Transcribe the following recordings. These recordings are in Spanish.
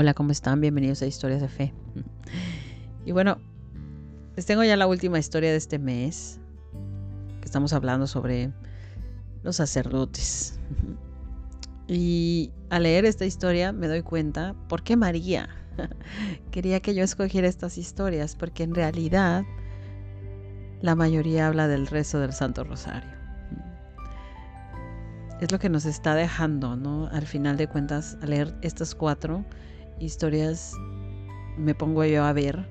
Hola, ¿cómo están? Bienvenidos a Historias de Fe. Y bueno, les tengo ya la última historia de este mes, que estamos hablando sobre los sacerdotes. Y al leer esta historia me doy cuenta por qué María quería que yo escogiera estas historias, porque en realidad la mayoría habla del rezo del Santo Rosario. Es lo que nos está dejando, ¿no? Al final de cuentas, al leer estas cuatro, historias me pongo yo a ver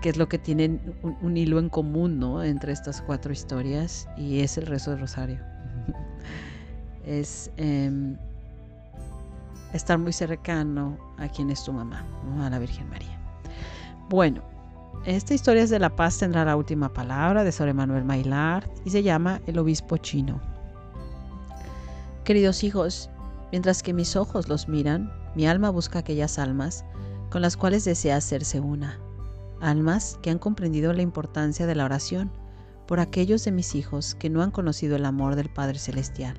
qué es lo que tienen un, hilo en común ¿no? entre estas cuatro historias y es el rezo del rosario. es em, estar muy cercano a quien es tu mamá, a la Virgen María. Bueno, esta historia es de La Paz, tendrá la última palabra de Sor Manuel Maillard y se llama El Obispo Chino. Queridos hijos, mientras que mis ojos los miran, mi alma busca aquellas almas con las cuales desea hacerse una, almas que han comprendido la importancia de la oración por aquellos de mis hijos que no han conocido el amor del Padre Celestial.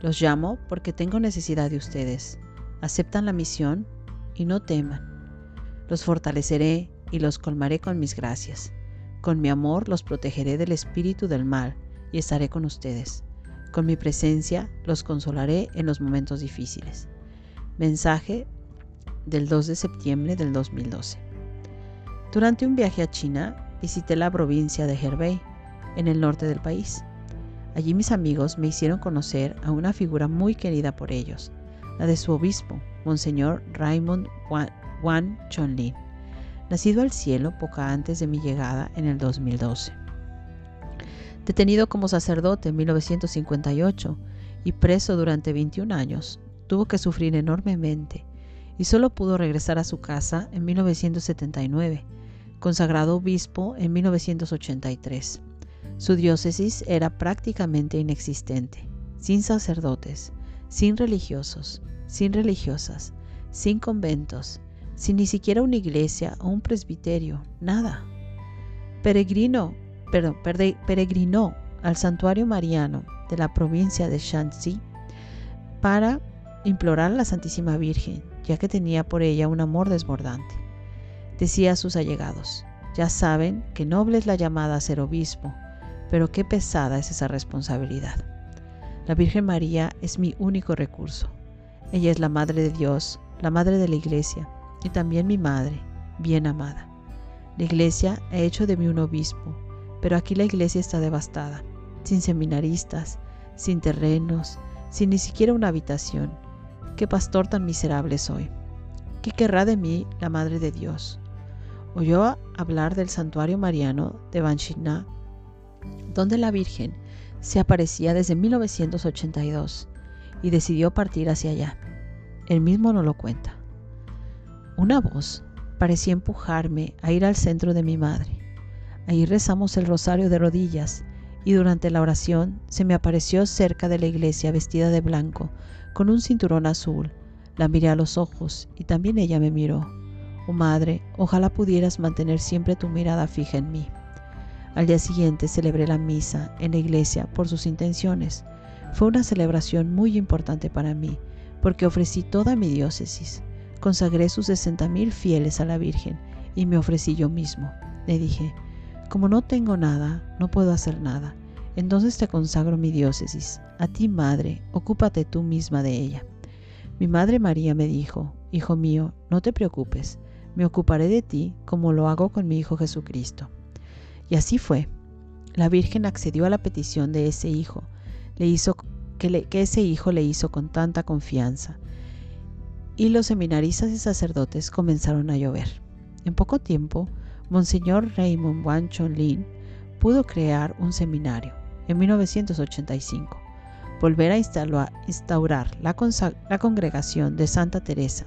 Los llamo porque tengo necesidad de ustedes. Aceptan la misión y no teman. Los fortaleceré y los colmaré con mis gracias. Con mi amor los protegeré del espíritu del mal y estaré con ustedes. Con mi presencia los consolaré en los momentos difíciles. Mensaje del 2 de septiembre del 2012. Durante un viaje a China visité la provincia de Hebei, en el norte del país. Allí mis amigos me hicieron conocer a una figura muy querida por ellos, la de su obispo, Monseñor Raymond Wan Chonlin, nacido al cielo poco antes de mi llegada en el 2012. Detenido como sacerdote en 1958 y preso durante 21 años, tuvo que sufrir enormemente y solo pudo regresar a su casa en 1979, consagrado obispo en 1983. Su diócesis era prácticamente inexistente, sin sacerdotes, sin religiosos, sin religiosas, sin conventos, sin ni siquiera una iglesia o un presbiterio, nada. Peregrino, perdón, peregrinó al santuario mariano de la provincia de Shanxi para implorar a la Santísima Virgen, ya que tenía por ella un amor desbordante. Decía a sus allegados, ya saben que noble es la llamada a ser obispo, pero qué pesada es esa responsabilidad. La Virgen María es mi único recurso. Ella es la Madre de Dios, la Madre de la Iglesia y también mi Madre, bien amada. La Iglesia ha hecho de mí un obispo, pero aquí la Iglesia está devastada, sin seminaristas, sin terrenos, sin ni siquiera una habitación qué pastor tan miserable soy. ¿Qué querrá de mí la Madre de Dios? Oyó hablar del santuario mariano de Banshina, donde la Virgen se aparecía desde 1982 y decidió partir hacia allá. Él mismo no lo cuenta. Una voz parecía empujarme a ir al centro de mi madre. Ahí rezamos el rosario de rodillas y durante la oración se me apareció cerca de la iglesia vestida de blanco con un cinturón azul. La miré a los ojos y también ella me miró. Oh madre, ojalá pudieras mantener siempre tu mirada fija en mí. Al día siguiente celebré la misa en la iglesia por sus intenciones. Fue una celebración muy importante para mí, porque ofrecí toda mi diócesis. Consagré sus sesenta mil fieles a la Virgen y me ofrecí yo mismo. Le dije, como no tengo nada, no puedo hacer nada. Entonces te consagro mi diócesis. A ti, madre, ocúpate tú misma de ella. Mi madre María me dijo, Hijo mío, no te preocupes, me ocuparé de ti como lo hago con mi Hijo Jesucristo. Y así fue. La Virgen accedió a la petición de ese hijo, le hizo que, ese hijo le hizo con tanta confianza. Y los seminaristas y sacerdotes comenzaron a llover. En poco tiempo, Monseñor Raymond Wan Lin pudo crear un seminario en 1985, volver a instaurar la, congregación de Santa Teresa,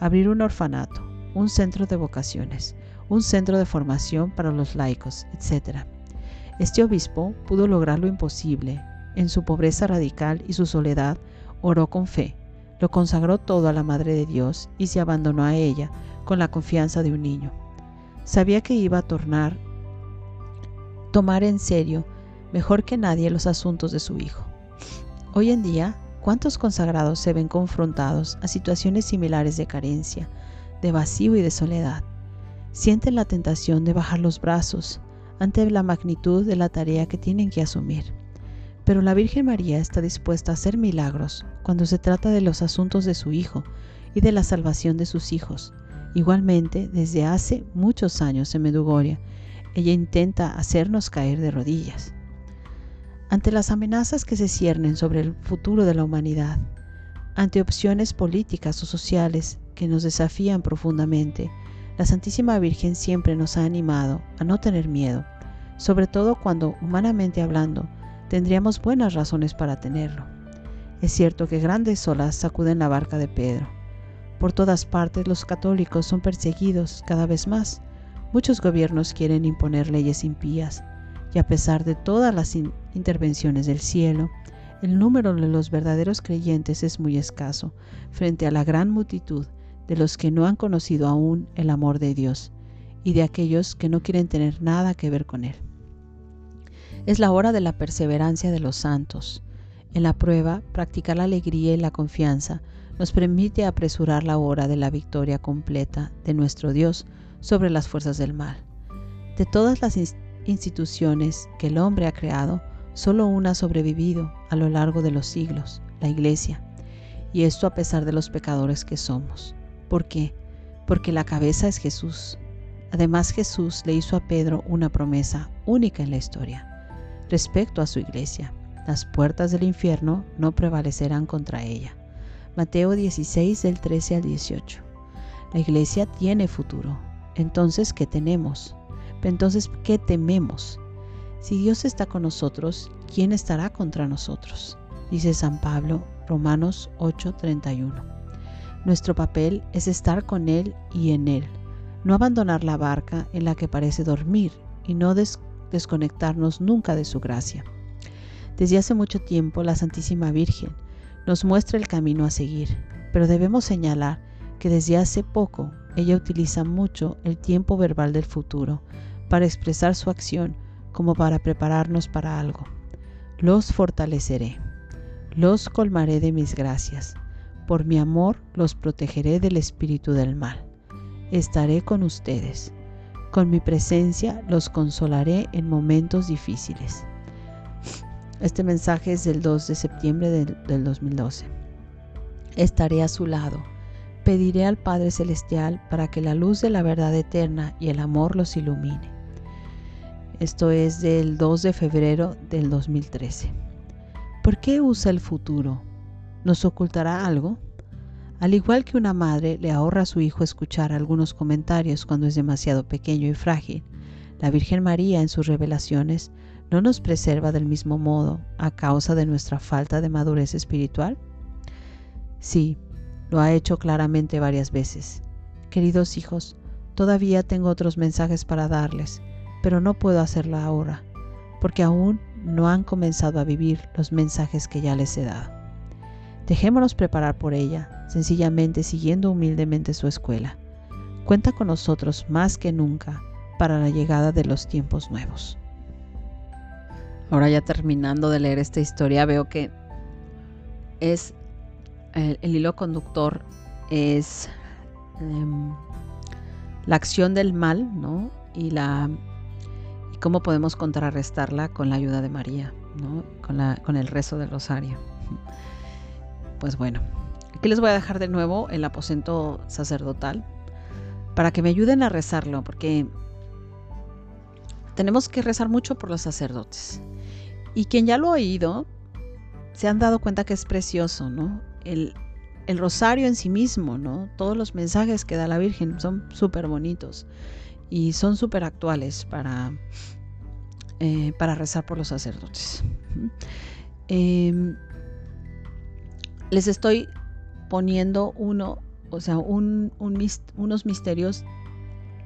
abrir un orfanato, un centro de vocaciones, un centro de formación para los laicos, etc. Este obispo pudo lograr lo imposible. En su pobreza radical y su soledad, oró con fe, lo consagró todo a la Madre de Dios y se abandonó a ella con la confianza de un niño. Sabía que iba a tornar, tomar en serio mejor que nadie los asuntos de su hijo. Hoy en día, cuántos consagrados se ven confrontados a situaciones similares de carencia, de vacío y de soledad. Sienten la tentación de bajar los brazos ante la magnitud de la tarea que tienen que asumir. Pero la Virgen María está dispuesta a hacer milagros cuando se trata de los asuntos de su Hijo y de la salvación de sus hijos. Igualmente, desde hace muchos años en Medugoria, ella intenta hacernos caer de rodillas. Ante las amenazas que se ciernen sobre el futuro de la humanidad, ante opciones políticas o sociales que nos desafían profundamente, la Santísima Virgen siempre nos ha animado a no tener miedo, sobre todo cuando, humanamente hablando, tendríamos buenas razones para tenerlo. Es cierto que grandes olas sacuden la barca de Pedro. Por todas partes los católicos son perseguidos cada vez más. Muchos gobiernos quieren imponer leyes impías, y a pesar de todas las intervenciones del cielo, el número de los verdaderos creyentes es muy escaso frente a la gran multitud de los que no han conocido aún el amor de Dios y de aquellos que no quieren tener nada que ver con Él. Es la hora de la perseverancia de los santos. En la prueba, practicar la alegría y la confianza nos permite apresurar la hora de la victoria completa de nuestro Dios sobre las fuerzas del mal. De todas las instituciones que el hombre ha creado, solo una ha sobrevivido a lo largo de los siglos, la Iglesia, y esto a pesar de los pecadores que somos. ¿Por qué? Porque la cabeza es Jesús. Además Jesús le hizo a Pedro una promesa única en la historia respecto a su iglesia. Las puertas del infierno no prevalecerán contra ella. Mateo 16 del 13 al 18. La iglesia tiene futuro. Entonces, ¿qué tenemos? Entonces, ¿qué tememos? Si Dios está con nosotros, ¿quién estará contra nosotros? Dice San Pablo, Romanos 8:31. Nuestro papel es estar con Él y en Él, no abandonar la barca en la que parece dormir y no desconectarnos nunca de su gracia. Desde hace mucho tiempo la Santísima Virgen nos muestra el camino a seguir, pero debemos señalar que desde hace poco ella utiliza mucho el tiempo verbal del futuro para expresar su acción como para prepararnos para algo. Los fortaleceré, los colmaré de mis gracias, por mi amor los protegeré del espíritu del mal. Estaré con ustedes, con mi presencia los consolaré en momentos difíciles. Este mensaje es del 2 de septiembre del, del 2012. Estaré a su lado pediré al Padre Celestial para que la luz de la verdad eterna y el amor los ilumine. Esto es del 2 de febrero del 2013. ¿Por qué usa el futuro? ¿Nos ocultará algo? Al igual que una madre le ahorra a su hijo escuchar algunos comentarios cuando es demasiado pequeño y frágil, la Virgen María en sus revelaciones no nos preserva del mismo modo a causa de nuestra falta de madurez espiritual? Sí, lo ha hecho claramente varias veces. Queridos hijos, todavía tengo otros mensajes para darles, pero no puedo hacerlo ahora, porque aún no han comenzado a vivir los mensajes que ya les he dado. Dejémonos preparar por ella, sencillamente siguiendo humildemente su escuela. Cuenta con nosotros más que nunca para la llegada de los tiempos nuevos. Ahora ya terminando de leer esta historia, veo que es el, hilo conductor es em, la acción del mal, ¿no? Y la y cómo podemos contrarrestarla con la ayuda de María, ¿no? Con, la, con el rezo del rosario. Pues bueno, aquí les voy a dejar de nuevo el aposento sacerdotal para que me ayuden a rezarlo, porque tenemos que rezar mucho por los sacerdotes. Y quien ya lo ha oído, se han dado cuenta que es precioso, ¿no? El, rosario en sí mismo, ¿no? Todos los mensajes que da la Virgen son súper bonitos y son súper actuales para, eh, para rezar por los sacerdotes. Em, les estoy poniendo uno, o sea, unos misterios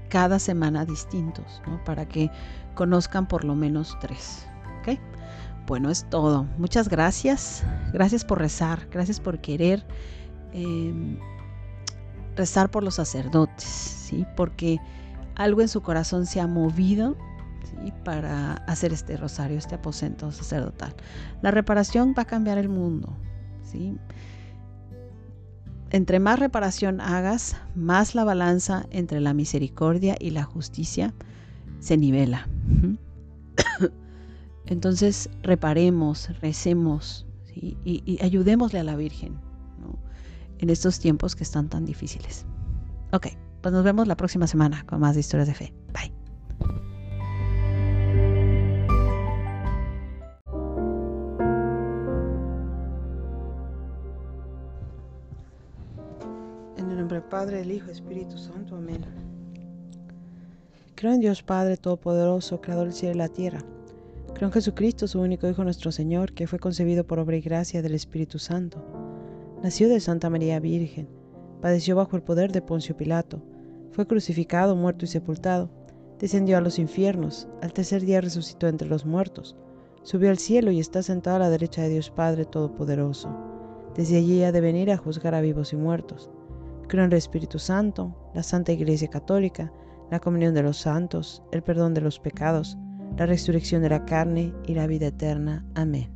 cada semana distintos, ¿no? Para que conozcan por lo menos tres. ¿ok? Bueno, es todo. Muchas gracias. Gracias por rezar. Gracias por querer em, rezar por los sacerdotes, ¿sí? Porque algo en su corazón se ha movido para hacer este rosario, este aposento sacerdotal. La reparación va a cambiar el mundo. ¿sí? Entre más reparación hagas, más la balanza entre la misericordia y la justicia se nivela. Entonces reparemos, recemos y, y, ayudémosle a la Virgen en estos tiempos que están tan difíciles. Ok, pues nos vemos la próxima semana con más historias de fe. Bye. En el nombre del Padre, del Hijo Espíritu Santo. Amén. Creo en Dios Padre Todopoderoso, Creador del cielo y la tierra. Creo en Jesucristo, su único Hijo nuestro Señor, que fue concebido por obra y gracia del Espíritu Santo. Nació de Santa María Virgen, padeció bajo el poder de Poncio Pilato, fue crucificado, muerto y sepultado, descendió a los infiernos, al tercer día resucitó entre los muertos, subió al cielo y está sentado a la derecha de Dios Padre Todopoderoso. Desde allí ha de venir a juzgar a vivos y muertos. Creo en el Espíritu Santo, la Santa Iglesia Católica, la comunión de los santos, el perdón de los pecados, la resurrección de la carne y la vida eterna. Amén.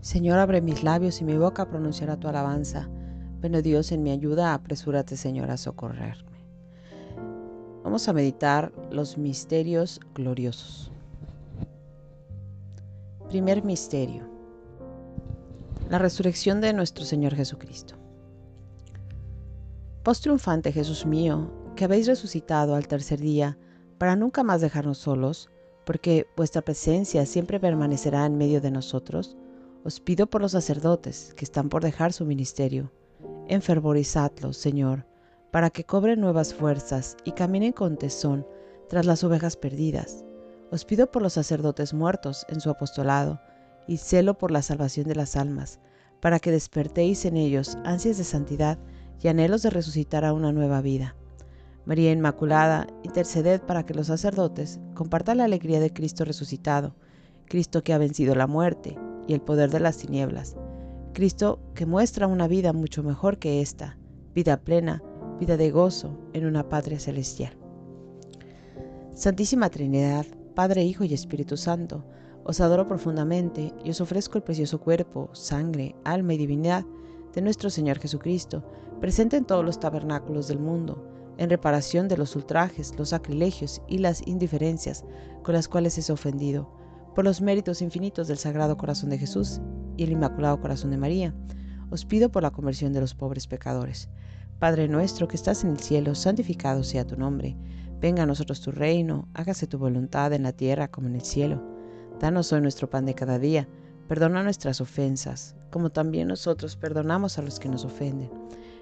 Señor, abre mis labios y mi boca pronunciará tu alabanza. Ven, oh Dios, en mi ayuda, apresúrate, Señor, a socorrerme. Vamos a meditar los misterios gloriosos. Primer misterio. La resurrección de nuestro Señor Jesucristo. Post triunfante, Jesús mío, que habéis resucitado al tercer día, para nunca más dejarnos solos, porque vuestra presencia siempre permanecerá en medio de nosotros, os pido por los sacerdotes que están por dejar su ministerio. Enfervorizadlos, Señor, para que cobren nuevas fuerzas y caminen con tesón tras las ovejas perdidas. Os pido por los sacerdotes muertos en su apostolado y celo por la salvación de las almas, para que despertéis en ellos ansias de santidad y anhelos de resucitar a una nueva vida. María Inmaculada, interceded para que los sacerdotes compartan la alegría de Cristo resucitado, Cristo que ha vencido la muerte y el poder de las tinieblas, Cristo que muestra una vida mucho mejor que esta, vida plena, vida de gozo en una patria celestial. Santísima Trinidad, Padre, Hijo y Espíritu Santo, os adoro profundamente y os ofrezco el precioso cuerpo, sangre, alma y divinidad de nuestro Señor Jesucristo, presente en todos los tabernáculos del mundo, en reparación de los ultrajes, los sacrilegios y las indiferencias con las cuales es ofendido, por los méritos infinitos del Sagrado Corazón de Jesús y el Inmaculado Corazón de María, os pido por la conversión de los pobres pecadores. Padre nuestro que estás en el cielo, santificado sea tu nombre. Venga a nosotros tu reino, hágase tu voluntad en la tierra como en el cielo. Danos hoy nuestro pan de cada día. Perdona nuestras ofensas, como también nosotros perdonamos a los que nos ofenden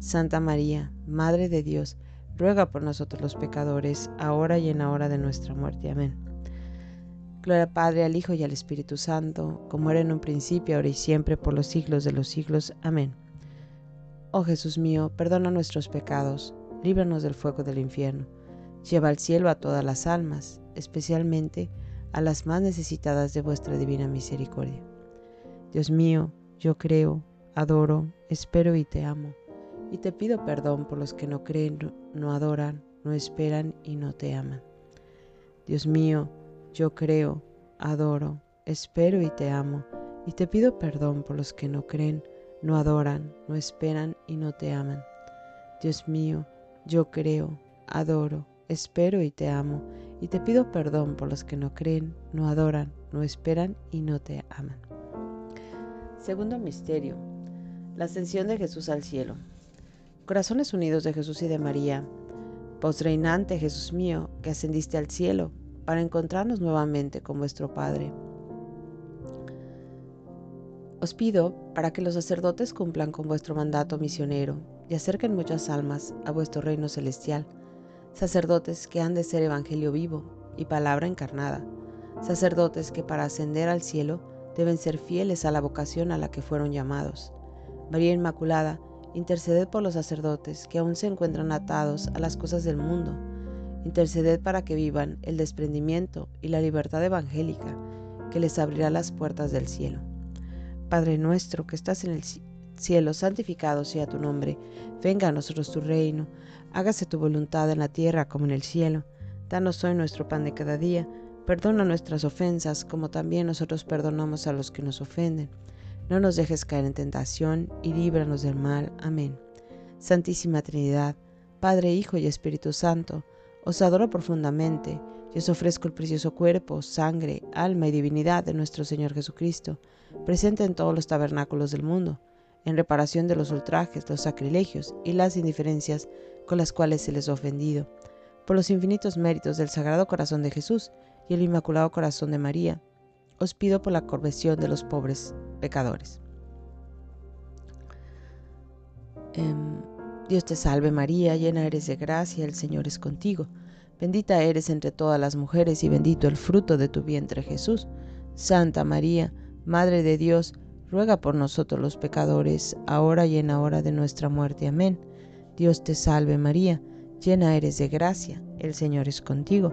Santa María, Madre de Dios, ruega por nosotros los pecadores, ahora y en la hora de nuestra muerte. Amén. Gloria al Padre, al Hijo y al Espíritu Santo, como era en un principio, ahora y siempre, por los siglos de los siglos. Amén. Oh Jesús mío, perdona nuestros pecados, líbranos del fuego del infierno, lleva al cielo a todas las almas, especialmente a las más necesitadas de vuestra divina misericordia. Dios mío, yo creo, adoro, espero y te amo, y te pido perdón por los que no creen, no adoran, no esperan y no te aman. Dios mío, yo creo, adoro, espero y te amo, y te pido perdón por los que no creen, no adoran, no esperan y no te aman. Dios mío, yo creo, adoro, espero y te amo, y te pido perdón por los que no creen, no adoran, no esperan y no te aman. Segundo misterio, la ascensión de Jesús al cielo. Corazones unidos de Jesús y de María, postreinante Jesús mío, que ascendiste al cielo, para encontrarnos nuevamente con vuestro Padre. Os pido para que los sacerdotes cumplan con vuestro mandato misionero y acerquen muchas almas a vuestro reino celestial, sacerdotes que han de ser evangelio vivo y palabra encarnada, sacerdotes que para ascender al cielo deben ser fieles a la vocación a la que fueron llamados. María Inmaculada, interceded por los sacerdotes que aún se encuentran atados a las cosas del mundo Interceded para que vivan el desprendimiento y la libertad evangélica que les abrirá las puertas del cielo. Padre nuestro que estás en el cielo, santificado sea tu nombre, venga a nosotros tu reino, hágase tu voluntad en la tierra como en el cielo. Danos hoy nuestro pan de cada día, perdona nuestras ofensas como también nosotros perdonamos a los que nos ofenden. No nos dejes caer en tentación y líbranos del mal. Amén. Santísima Trinidad, Padre, Hijo y Espíritu Santo, os adoro profundamente y os ofrezco el precioso cuerpo, sangre, alma y divinidad de nuestro Señor Jesucristo, presente en todos los tabernáculos del mundo, en reparación de los ultrajes, los sacrilegios y las indiferencias con las cuales se les ha ofendido, por los infinitos méritos del Sagrado Corazón de Jesús y el Inmaculado Corazón de María, os pido por la conversión de los pobres pecadores. Em, Dios te salve María, llena eres de gracia, el Señor es contigo. Bendita eres entre todas las mujeres y bendito el fruto de tu vientre Jesús. Santa María, Madre de Dios, ruega por nosotros los pecadores, ahora y en la hora de nuestra muerte. Amén. Dios te salve María, llena eres de gracia, el Señor es contigo.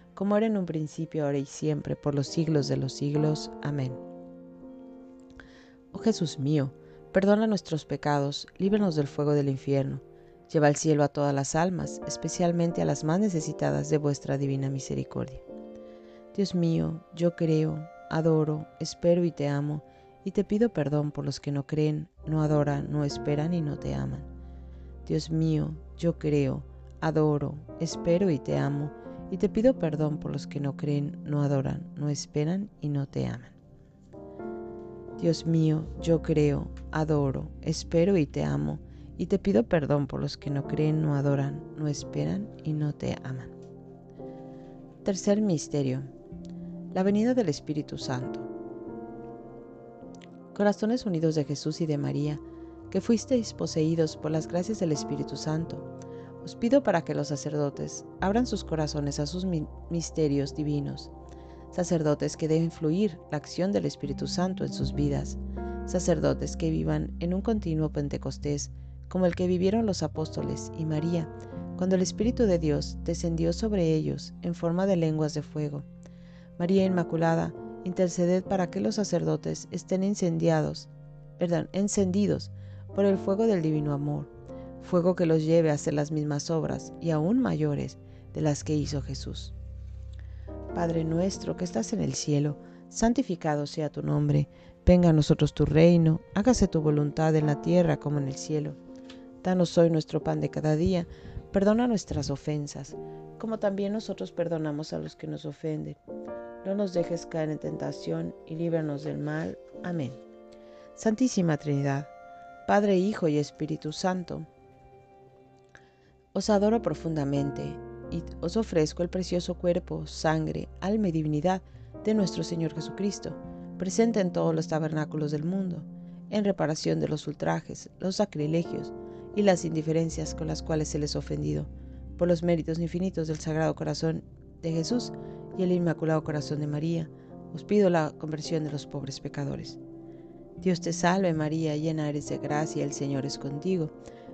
como era en un principio, ahora y siempre, por los siglos de los siglos. Amén. Oh Jesús mío, perdona nuestros pecados, líbranos del fuego del infierno, lleva al cielo a todas las almas, especialmente a las más necesitadas de vuestra divina misericordia. Dios mío, yo creo, adoro, espero y te amo, y te pido perdón por los que no creen, no adoran, no esperan y no te aman. Dios mío, yo creo, adoro, espero y te amo, y te pido perdón por los que no creen, no adoran, no esperan y no te aman. Dios mío, yo creo, adoro, espero y te amo, y te pido perdón por los que no creen, no adoran, no esperan y no te aman. Tercer misterio la venida del Espíritu Santo. Corazones unidos de Jesús y de María, que fuisteis poseídos por las gracias del Espíritu Santo, os pido para que los sacerdotes abran sus corazones a sus misterios divinos, sacerdotes que deben fluir la acción del Espíritu Santo en sus vidas, sacerdotes que vivan en un continuo Pentecostés como el que vivieron los apóstoles y María, cuando el Espíritu de Dios descendió sobre ellos en forma de lenguas de fuego. María Inmaculada, interceded para que los sacerdotes estén incendiados, perdón, encendidos por el fuego del divino amor, fuego que los lleve a hacer las mismas obras y aún mayores de las que hizo Jesús. Padre nuestro que estás en el cielo, santificado sea tu nombre, venga a nosotros tu reino, hágase tu voluntad en la tierra como en el cielo. Danos hoy nuestro pan de cada día, perdona nuestras ofensas, como también nosotros perdonamos a los que nos ofenden no nos dejes caer en tentación y líbranos del mal. Amén. Santísima Trinidad, Padre, Hijo y Espíritu Santo, os adoro profundamente y os ofrezco el precioso cuerpo, sangre, alma y divinidad de nuestro Señor Jesucristo, presente en todos los tabernáculos del mundo, en reparación de los ultrajes, los sacrilegios y las indiferencias con las cuales se les ha ofendido, por los méritos infinitos del Sagrado Corazón de Jesús, y el Inmaculado Corazón de María, os pido la conversión de los pobres pecadores. Dios te salve María, llena eres de gracia, el Señor es contigo.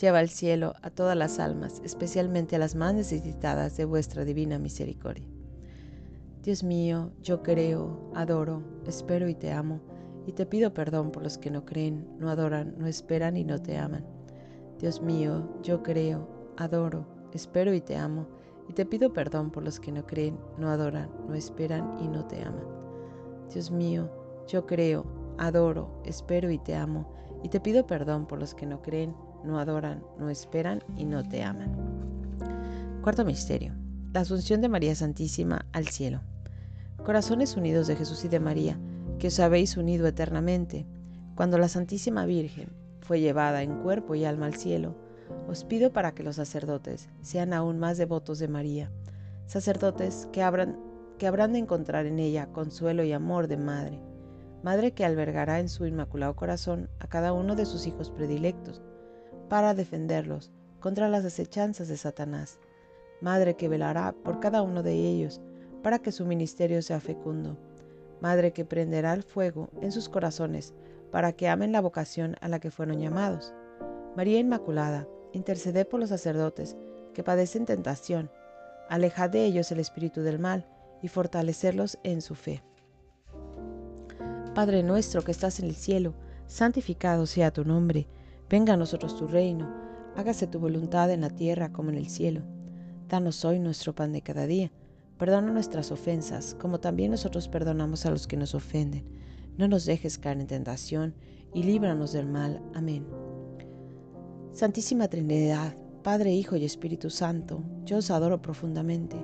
Lleva al cielo a todas las almas, especialmente a las más necesitadas de vuestra divina misericordia. Dios mío, yo creo, adoro, espero y te amo, y te pido perdón por los que no creen, no adoran, no esperan y no te aman. Dios mío, yo creo, adoro, espero y te amo, y te pido perdón por los que no creen, no adoran, no esperan y no te aman. Dios mío, yo creo, adoro, espero y te amo, y te pido perdón por los que no creen, no adoran, no esperan y no te aman. Cuarto misterio. La asunción de María Santísima al cielo. Corazones unidos de Jesús y de María, que os habéis unido eternamente, cuando la Santísima Virgen fue llevada en cuerpo y alma al cielo, os pido para que los sacerdotes sean aún más devotos de María, sacerdotes que habrán, que habrán de encontrar en ella consuelo y amor de madre, madre que albergará en su inmaculado corazón a cada uno de sus hijos predilectos, para defenderlos contra las acechanzas de Satanás, madre que velará por cada uno de ellos para que su ministerio sea fecundo, madre que prenderá el fuego en sus corazones para que amen la vocación a la que fueron llamados. María Inmaculada, intercede por los sacerdotes que padecen tentación, alejad de ellos el espíritu del mal y fortalecerlos en su fe. Padre nuestro que estás en el cielo, santificado sea tu nombre, venga a nosotros tu reino, hágase tu voluntad en la tierra como en el cielo. Danos hoy nuestro pan de cada día, perdona nuestras ofensas, como también nosotros perdonamos a los que nos ofenden. No nos dejes caer en tentación, y líbranos del mal. Amén. Santísima Trinidad, Padre, Hijo y Espíritu Santo, yo os adoro profundamente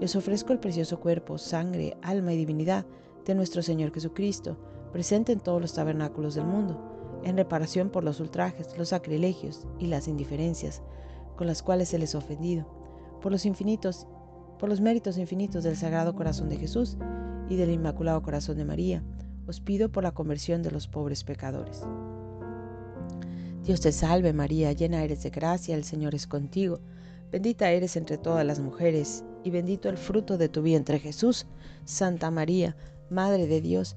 y os ofrezco el precioso cuerpo, sangre, alma y divinidad de nuestro Señor Jesucristo, presente en todos los tabernáculos del mundo, en reparación por los ultrajes, los sacrilegios y las indiferencias con las cuales se les ofendido, por los infinitos, por los méritos infinitos del Sagrado Corazón de Jesús y del Inmaculado Corazón de María, os pido por la conversión de los pobres pecadores. Dios te salve María, llena eres de gracia, el Señor es contigo. Bendita eres entre todas las mujeres, y bendito el fruto de tu vientre Jesús. Santa María, Madre de Dios,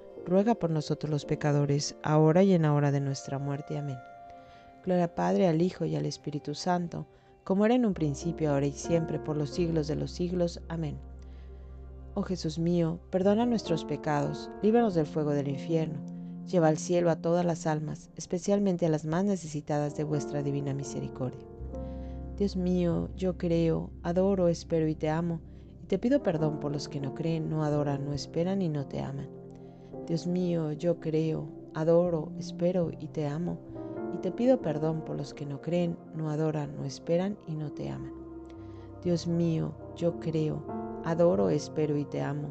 ruega por nosotros los pecadores, ahora y en la hora de nuestra muerte. Amén. Gloria Padre, al Hijo y al Espíritu Santo, como era en un principio, ahora y siempre, por los siglos de los siglos. Amén. Oh Jesús mío, perdona nuestros pecados, líbranos del fuego del infierno, lleva al cielo a todas las almas, especialmente a las más necesitadas de vuestra divina misericordia. Dios mío, yo creo, adoro, espero y te amo, y te pido perdón por los que no creen, no adoran, no esperan y no te aman. Dios mío, yo creo, adoro, espero y te amo, y te pido perdón por los que no creen, no adoran, no esperan y no te aman. Dios mío, yo creo, adoro, espero y te amo,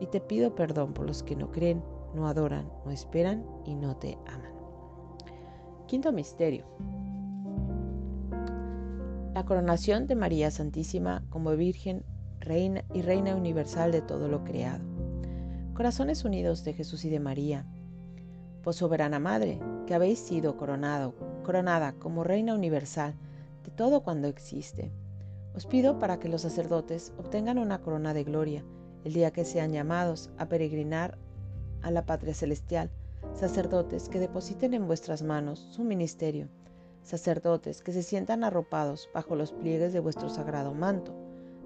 y te pido perdón por los que no creen, no adoran, no esperan y no te aman. Quinto misterio. La coronación de María Santísima como Virgen, Reina y Reina Universal de todo lo creado. Corazones unidos de Jesús y de María. Pues soberana Madre, que habéis sido coronado, coronada como Reina Universal de todo cuando existe os pido para que los sacerdotes obtengan una corona de gloria el día que sean llamados a peregrinar a la patria celestial, sacerdotes que depositen en vuestras manos su ministerio, sacerdotes que se sientan arropados bajo los pliegues de vuestro sagrado manto,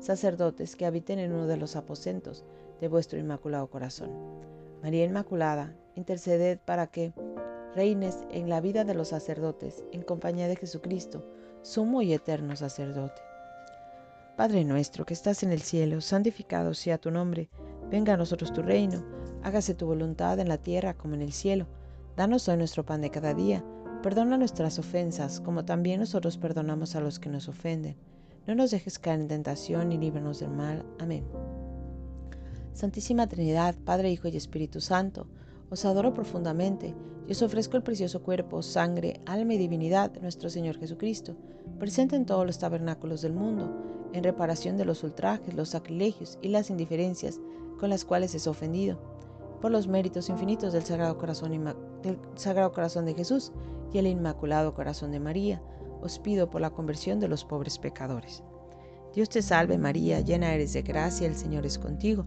sacerdotes que habiten en uno de los aposentos de vuestro inmaculado corazón. María Inmaculada, interceded para que reines en la vida de los sacerdotes en compañía de Jesucristo, sumo y eterno sacerdote. Padre nuestro que estás en el cielo, santificado sea tu nombre, venga a nosotros tu reino, hágase tu voluntad en la tierra como en el cielo. Danos hoy nuestro pan de cada día, perdona nuestras ofensas, como también nosotros perdonamos a los que nos ofenden. No nos dejes caer en tentación y líbranos del mal. Amén. Santísima Trinidad, Padre, Hijo y Espíritu Santo, os adoro profundamente y os ofrezco el precioso cuerpo, sangre, alma y divinidad de nuestro Señor Jesucristo, presente en todos los tabernáculos del mundo en reparación de los ultrajes, los sacrilegios y las indiferencias con las cuales es ofendido, por los méritos infinitos del Sagrado Corazón, del Sagrado Corazón de Jesús y el Inmaculado Corazón de María, os pido por la conversión de los pobres pecadores. Dios te salve María, llena eres de gracia, el Señor es contigo,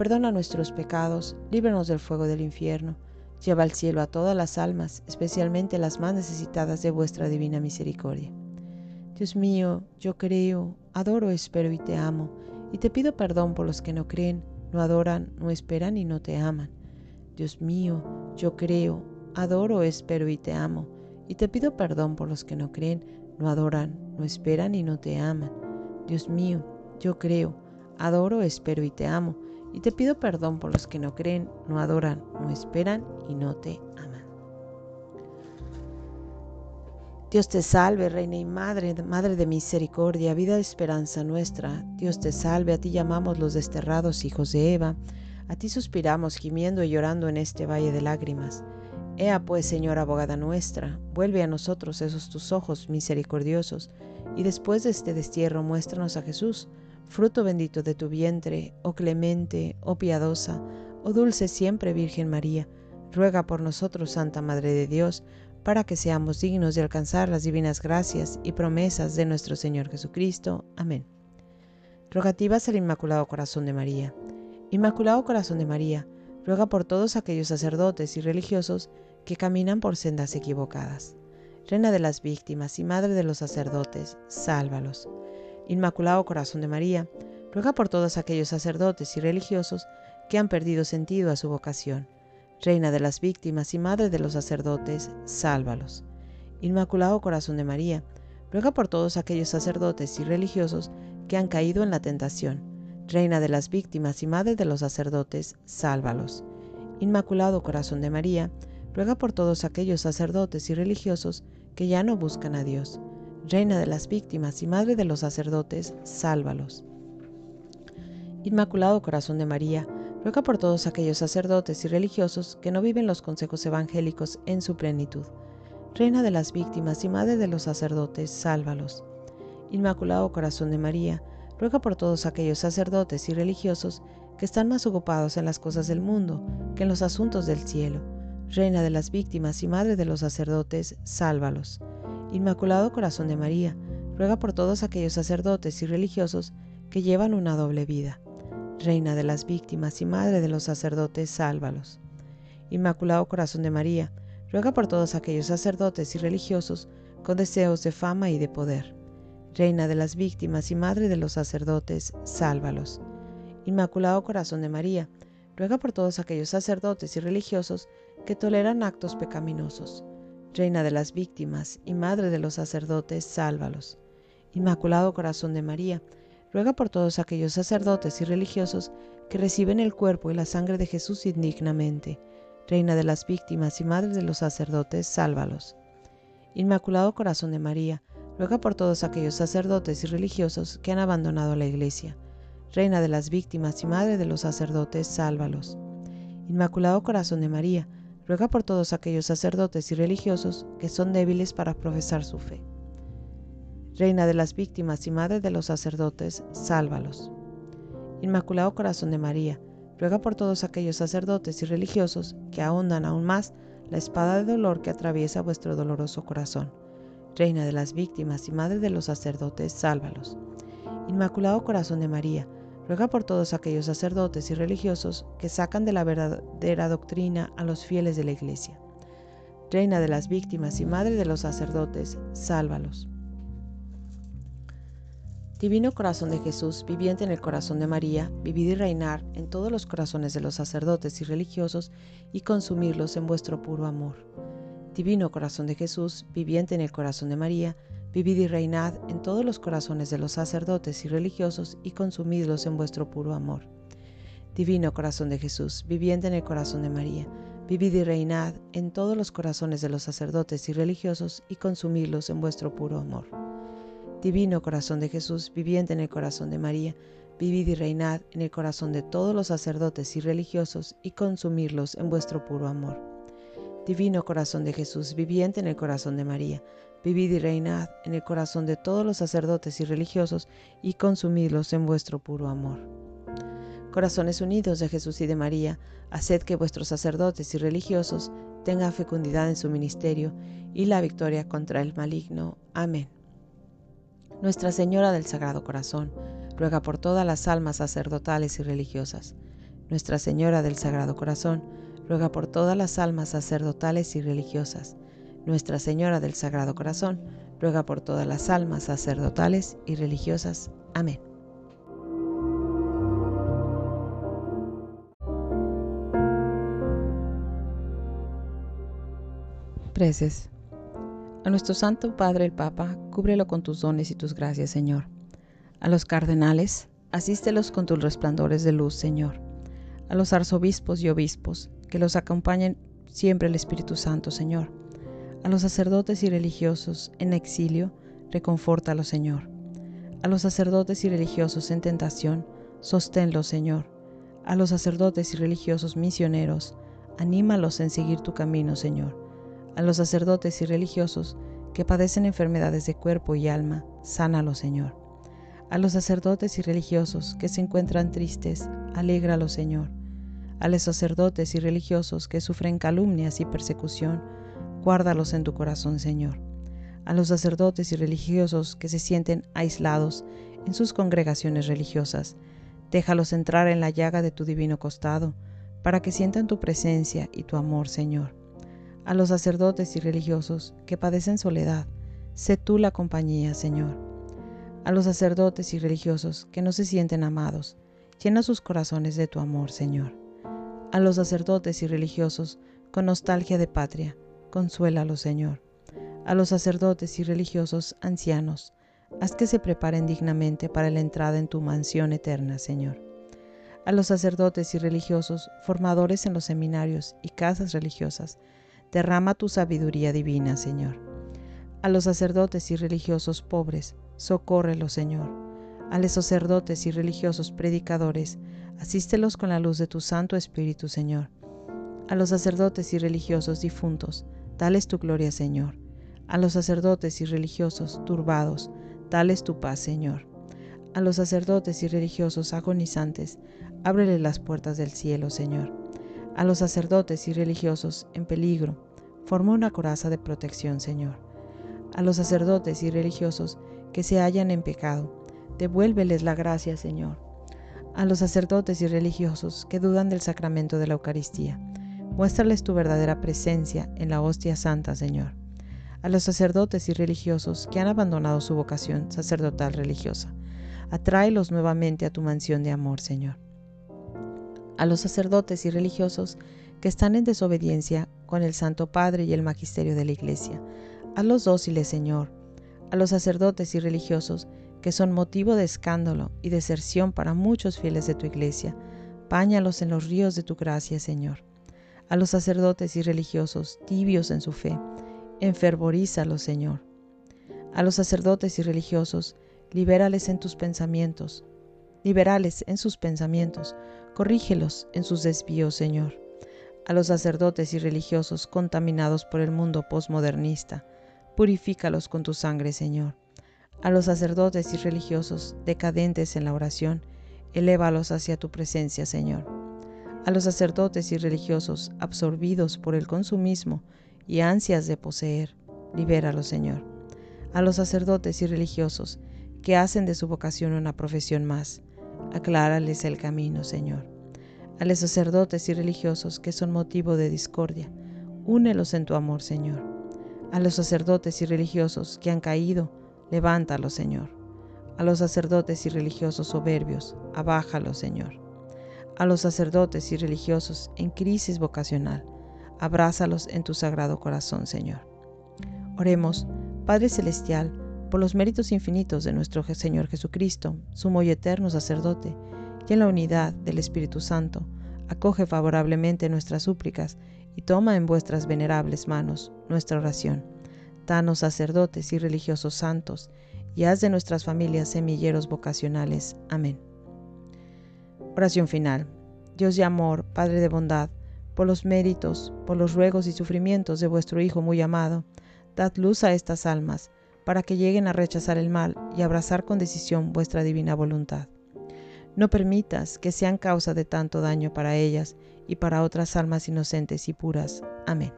perdona nuestros pecados, líbranos del fuego del infierno, lleva al cielo a todas las almas, especialmente las más necesitadas de vuestra divina misericordia. Dios mío, yo creo, adoro, espero y te amo, y te pido perdón por los que no creen, no adoran, no esperan y no te aman. Dios mío, yo creo, adoro, espero y te amo, y te pido perdón por los que no creen, no adoran, no esperan y no te aman. Dios mío, yo creo, adoro, espero y te amo, y te pido perdón por los que no creen, no adoran, no esperan y no te aman. Dios te salve, Reina y Madre, Madre de misericordia, vida y esperanza nuestra. Dios te salve, a ti llamamos los desterrados hijos de Eva, a ti suspiramos gimiendo y llorando en este valle de lágrimas. Ea pues, Señora abogada nuestra, vuelve a nosotros esos tus ojos misericordiosos, y después de este destierro muéstranos a Jesús, fruto bendito de tu vientre, oh clemente, oh piadosa, oh dulce siempre Virgen María, ruega por nosotros, Santa Madre de Dios, para que seamos dignos de alcanzar las divinas gracias y promesas de nuestro Señor Jesucristo. Amén. Rogativas al Inmaculado Corazón de María. Inmaculado Corazón de María, ruega por todos aquellos sacerdotes y religiosos que caminan por sendas equivocadas. Reina de las víctimas y Madre de los sacerdotes, sálvalos. Inmaculado Corazón de María, ruega por todos aquellos sacerdotes y religiosos que han perdido sentido a su vocación. Reina de las víctimas y Madre de los sacerdotes, sálvalos. Inmaculado Corazón de María, ruega por todos aquellos sacerdotes y religiosos que han caído en la tentación. Reina de las víctimas y Madre de los sacerdotes, sálvalos. Inmaculado Corazón de María, ruega por todos aquellos sacerdotes y religiosos que ya no buscan a Dios. Reina de las víctimas y Madre de los sacerdotes, sálvalos. Inmaculado Corazón de María, ruega por todos aquellos sacerdotes y religiosos que no viven los consejos evangélicos en su plenitud. Reina de las víctimas y Madre de los sacerdotes, sálvalos. Inmaculado Corazón de María, ruega por todos aquellos sacerdotes y religiosos que están más ocupados en las cosas del mundo que en los asuntos del cielo Reina de las víctimas y Madre de los sacerdotes, sálvalos. Inmaculado Corazón de María, ruega por todos aquellos sacerdotes y religiosos que llevan una doble vida. Reina de las víctimas y Madre de los sacerdotes, sálvalos. Inmaculado Corazón de María, ruega por todos aquellos sacerdotes y religiosos con deseos de fama y de poder. Reina de las víctimas y Madre de los sacerdotes, sálvalos. Inmaculado Corazón de María, ruega por todos aquellos sacerdotes y religiosos que toleran actos pecaminosos. Reina de las víctimas y Madre de los sacerdotes, sálvalos. Inmaculado Corazón de María, ruega por todos aquellos sacerdotes y religiosos que reciben el cuerpo y la sangre de Jesús indignamente. Reina de las víctimas y Madre de los sacerdotes, sálvalos. Inmaculado Corazón de María, ruega por todos aquellos sacerdotes y religiosos que han abandonado la Iglesia. Reina de las víctimas y Madre de los sacerdotes, sálvalos. Inmaculado Corazón de María, ruega por todos aquellos sacerdotes y religiosos que son débiles para profesar su fe. Reina de las víctimas y madre de los sacerdotes, sálvalos. Inmaculado Corazón de María, ruega por todos aquellos sacerdotes y religiosos que ahondan aún más la espada de dolor que atraviesa vuestro doloroso corazón. Reina de las víctimas y madre de los sacerdotes, sálvalos. Inmaculado Corazón de María, Ruega por todos aquellos sacerdotes y religiosos que sacan de la verdadera doctrina a los fieles de la Iglesia. Reina de las víctimas y madre de los sacerdotes, sálvalos. Divino corazón de Jesús, viviente en el corazón de María, vivid y reinar en todos los corazones de los sacerdotes y religiosos y consumirlos en vuestro puro amor. Divino corazón de Jesús, viviente en el corazón de María, Vivid y reinad en todos los corazones de los sacerdotes y religiosos y consumidlos en vuestro puro amor. Divino corazón de Jesús, viviente en el corazón de María, Vivid y reinad en todos los corazones de los sacerdotes y religiosos y consumidlos en vuestro puro amor. Divino corazón de Jesús, viviente en el corazón de María, vivid y reinad en el corazón de todos los sacerdotes y religiosos y consumirlos en vuestro puro amor. Divino corazón de Jesús, viviente en el corazón de María, vivid y reinad en el corazón de todos los sacerdotes y religiosos y consumidlos en vuestro puro amor. Corazones unidos de Jesús y de María, haced que vuestros sacerdotes y religiosos tengan fecundidad en su ministerio y la victoria contra el maligno. Amén. Nuestra Señora del Sagrado Corazón, ruega por todas las almas sacerdotales y religiosas. Nuestra Señora del Sagrado Corazón, ruega por todas las almas sacerdotales y religiosas. Nuestra Señora del Sagrado Corazón, ruega por todas las almas sacerdotales y religiosas. Amén. A nuestro Santo Padre el Papa, cúbrelo con tus dones y tus gracias, Señor. A los cardenales, asístelos con tus resplandores de luz, Señor. A los arzobispos y obispos, que los acompañen siempre el Espíritu Santo, Señor. A los sacerdotes y religiosos en exilio, reconfórtalos, Señor. A los sacerdotes y religiosos en tentación, sosténlos, Señor. A los sacerdotes y religiosos misioneros, anímalos en seguir tu camino, Señor a los sacerdotes y religiosos que padecen enfermedades de cuerpo y alma, sánalos, Señor. A los sacerdotes y religiosos que se encuentran tristes, alégralos, Señor. A los sacerdotes y religiosos que sufren calumnias y persecución, guárdalos en tu corazón, Señor. A los sacerdotes y religiosos que se sienten aislados en sus congregaciones religiosas, déjalos entrar en la llaga de tu divino costado, para que sientan tu presencia y tu amor, Señor a los sacerdotes y religiosos que padecen soledad, sé tú la compañía, Señor. A los sacerdotes y religiosos que no se sienten amados, llena sus corazones de tu amor, Señor. A los sacerdotes y religiosos con nostalgia de patria, consuélalos, Señor. A los sacerdotes y religiosos ancianos, haz que se preparen dignamente para la entrada en tu mansión eterna, Señor. A los sacerdotes y religiosos formadores en los seminarios y casas religiosas, derrama tu sabiduría divina, Señor. A los sacerdotes y religiosos pobres, socórrelos, Señor. A los sacerdotes y religiosos predicadores, asístelos con la luz de tu Santo Espíritu, Señor. A los sacerdotes y religiosos difuntos, dales tu gloria, Señor. A los sacerdotes y religiosos turbados, dales tu paz, Señor. A los sacerdotes y religiosos agonizantes, ábrele las puertas del cielo, Señor a los sacerdotes y religiosos en peligro, forma una coraza de protección, Señor. A los sacerdotes y religiosos que se hallan en pecado, devuélveles la gracia, Señor. A los sacerdotes y religiosos que dudan del sacramento de la Eucaristía, muéstrales tu verdadera presencia en la hostia santa, Señor. A los sacerdotes y religiosos que han abandonado su vocación sacerdotal religiosa, atráelos nuevamente a tu mansión de amor, Señor a los sacerdotes y religiosos que están en desobediencia con el Santo Padre y el Magisterio de la Iglesia. A los dóciles, Señor, a los sacerdotes y religiosos que son motivo de escándalo y deserción para muchos fieles de tu Iglesia. Páñalos en los ríos de tu gracia, Señor. A los sacerdotes y religiosos tibios en su fe, enfervorízalos, Señor. A los sacerdotes y religiosos, libérales en tus pensamientos, liberales en sus pensamientos, corrígelos en sus desvíos, Señor. A los sacerdotes y religiosos contaminados por el mundo posmodernista, purifícalos con tu sangre, Señor. A los sacerdotes y religiosos decadentes en la oración, elévalos hacia tu presencia, Señor. A los sacerdotes y religiosos absorbidos por el consumismo y ansias de poseer, libéralos, Señor. A los sacerdotes y religiosos que hacen de su vocación una profesión más, aclárales el camino, Señor. A los sacerdotes y religiosos que son motivo de discordia, únelos en tu amor, Señor. A los sacerdotes y religiosos que han caído, levántalos, Señor. A los sacerdotes y religiosos soberbios, abájalos, Señor. A los sacerdotes y religiosos en crisis vocacional, abrázalos en tu sagrado corazón, Señor. Oremos, Padre Celestial, por los méritos infinitos de nuestro Señor Jesucristo, sumo y eterno sacerdote, y en la unidad del Espíritu Santo, acoge favorablemente nuestras súplicas y toma en vuestras venerables manos nuestra oración. Danos sacerdotes y religiosos santos, y haz de nuestras familias semilleros vocacionales. Amén. Oración final. Dios de amor, Padre de bondad, por los méritos, por los ruegos y sufrimientos de vuestro Hijo muy amado, dad luz a estas almas, para que lleguen a rechazar el mal y abrazar con decisión vuestra divina voluntad. No permitas que sean causa de tanto daño para ellas y para otras almas inocentes y puras. Amén.